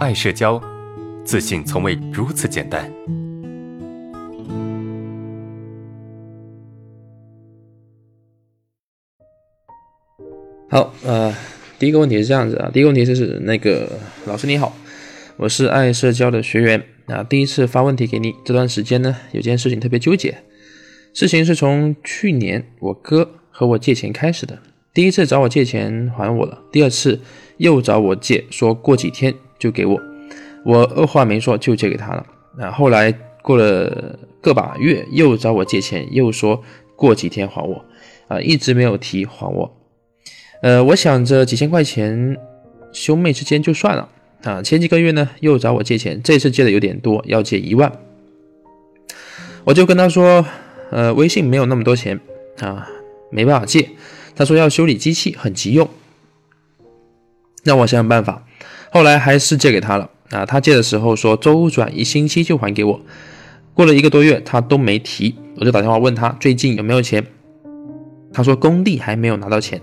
爱社交，自信从未如此简单。好，呃，第一个问题是这样子啊，第一个问题就是那个老师你好，我是爱社交的学员啊，第一次发问题给你，这段时间呢有件事情特别纠结，事情是从去年我哥和我借钱开始的，第一次找我借钱还我了，第二次又找我借，说过几天就给我，我二话没说就借给他了，啊，后来过了个把月又找我借钱，又说过几天还我，啊，一直没有提还我。呃，我想着几千块钱，兄妹之间就算了啊。前几个月呢，又找我借钱，这次借的有点多，要借一万。我就跟他说，呃，微信没有那么多钱啊，没办法借。他说要修理机器，很急用，让我想想办法。后来还是借给他了啊。他借的时候说周转一星期就还给我，过了一个多月他都没提，我就打电话问他最近有没有钱。他说工地还没有拿到钱。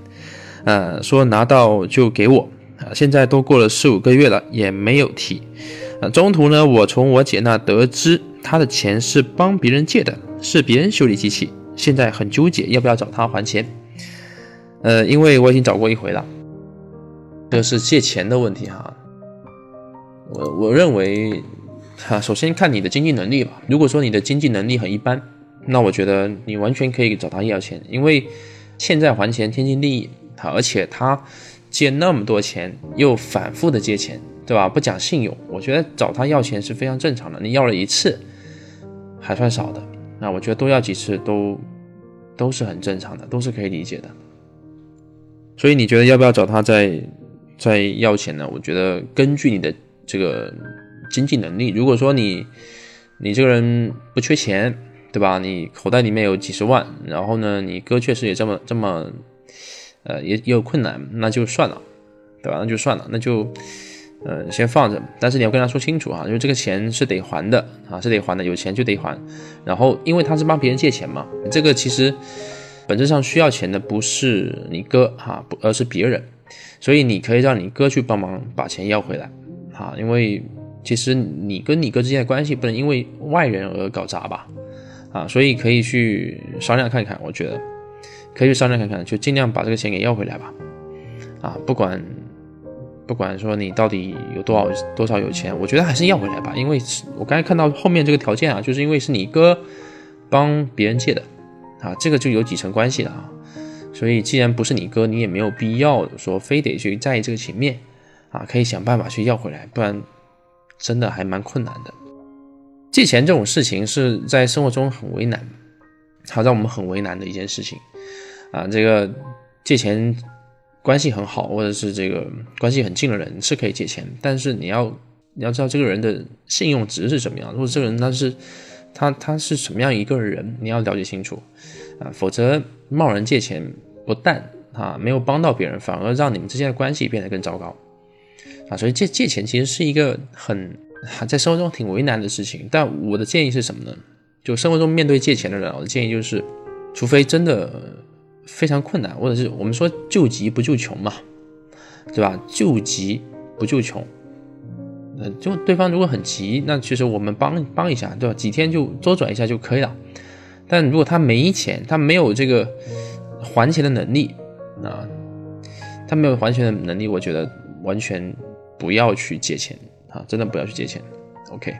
呃，说拿到就给我啊！现在都过了四五个月了，也没有提。啊，中途呢，我从我姐那得知，他的钱是帮别人借的，是别人修理机器，现在很纠结要不要找他还钱。呃，因为我已经找过一回了，这是借钱的问题哈。我我认为，哈，首先看你的经济能力吧。如果说你的经济能力很一般，那我觉得你完全可以找他要钱，因为欠债还钱，天经地义。他而且他借那么多钱，又反复的借钱，对吧？不讲信用，我觉得找他要钱是非常正常的。你要了一次，还算少的，那我觉得多要几次都都是很正常的，都是可以理解的。所以你觉得要不要找他再再要钱呢？我觉得根据你的这个经济能力，如果说你你这个人不缺钱，对吧？你口袋里面有几十万，然后呢，你哥确实也这么这么。呃，也也有困难，那就算了，对吧？那就算了，那就，呃，先放着。但是你要跟他说清楚啊，就是这个钱是得还的啊，是得还的，有钱就得还。然后，因为他是帮别人借钱嘛，这个其实本质上需要钱的不是你哥哈，不，而是别人。所以你可以让你哥去帮忙把钱要回来，啊，因为其实你跟你哥之间的关系不能因为外人而搞砸吧，啊，所以可以去商量看看，我觉得。可以去商量看看，就尽量把这个钱给要回来吧。啊，不管不管说你到底有多少多少有钱，我觉得还是要回来吧。因为我刚才看到后面这个条件啊，就是因为是你哥帮别人借的啊，这个就有几层关系了啊。所以既然不是你哥，你也没有必要说非得去在意这个情面啊，可以想办法去要回来，不然真的还蛮困难的。借钱这种事情是在生活中很为难，好让我们很为难的一件事情。啊，这个借钱关系很好，或者是这个关系很近的人是可以借钱，但是你要你要知道这个人的信用值是什么样，如果这个人他是他他是什么样一个人，你要了解清楚啊，否则贸然借钱不但啊没有帮到别人，反而让你们之间的关系变得更糟糕啊，所以借借钱其实是一个很在生活中挺为难的事情。但我的建议是什么呢？就生活中面对借钱的人，我的建议就是，除非真的。非常困难，或者是我们说救急不救穷嘛，对吧？救急不救穷，呃，就对方如果很急，那其实我们帮帮一下，对吧？几天就周转一下就可以了。但如果他没钱，他没有这个还钱的能力啊，他没有还钱的能力，我觉得完全不要去借钱啊，真的不要去借钱。OK。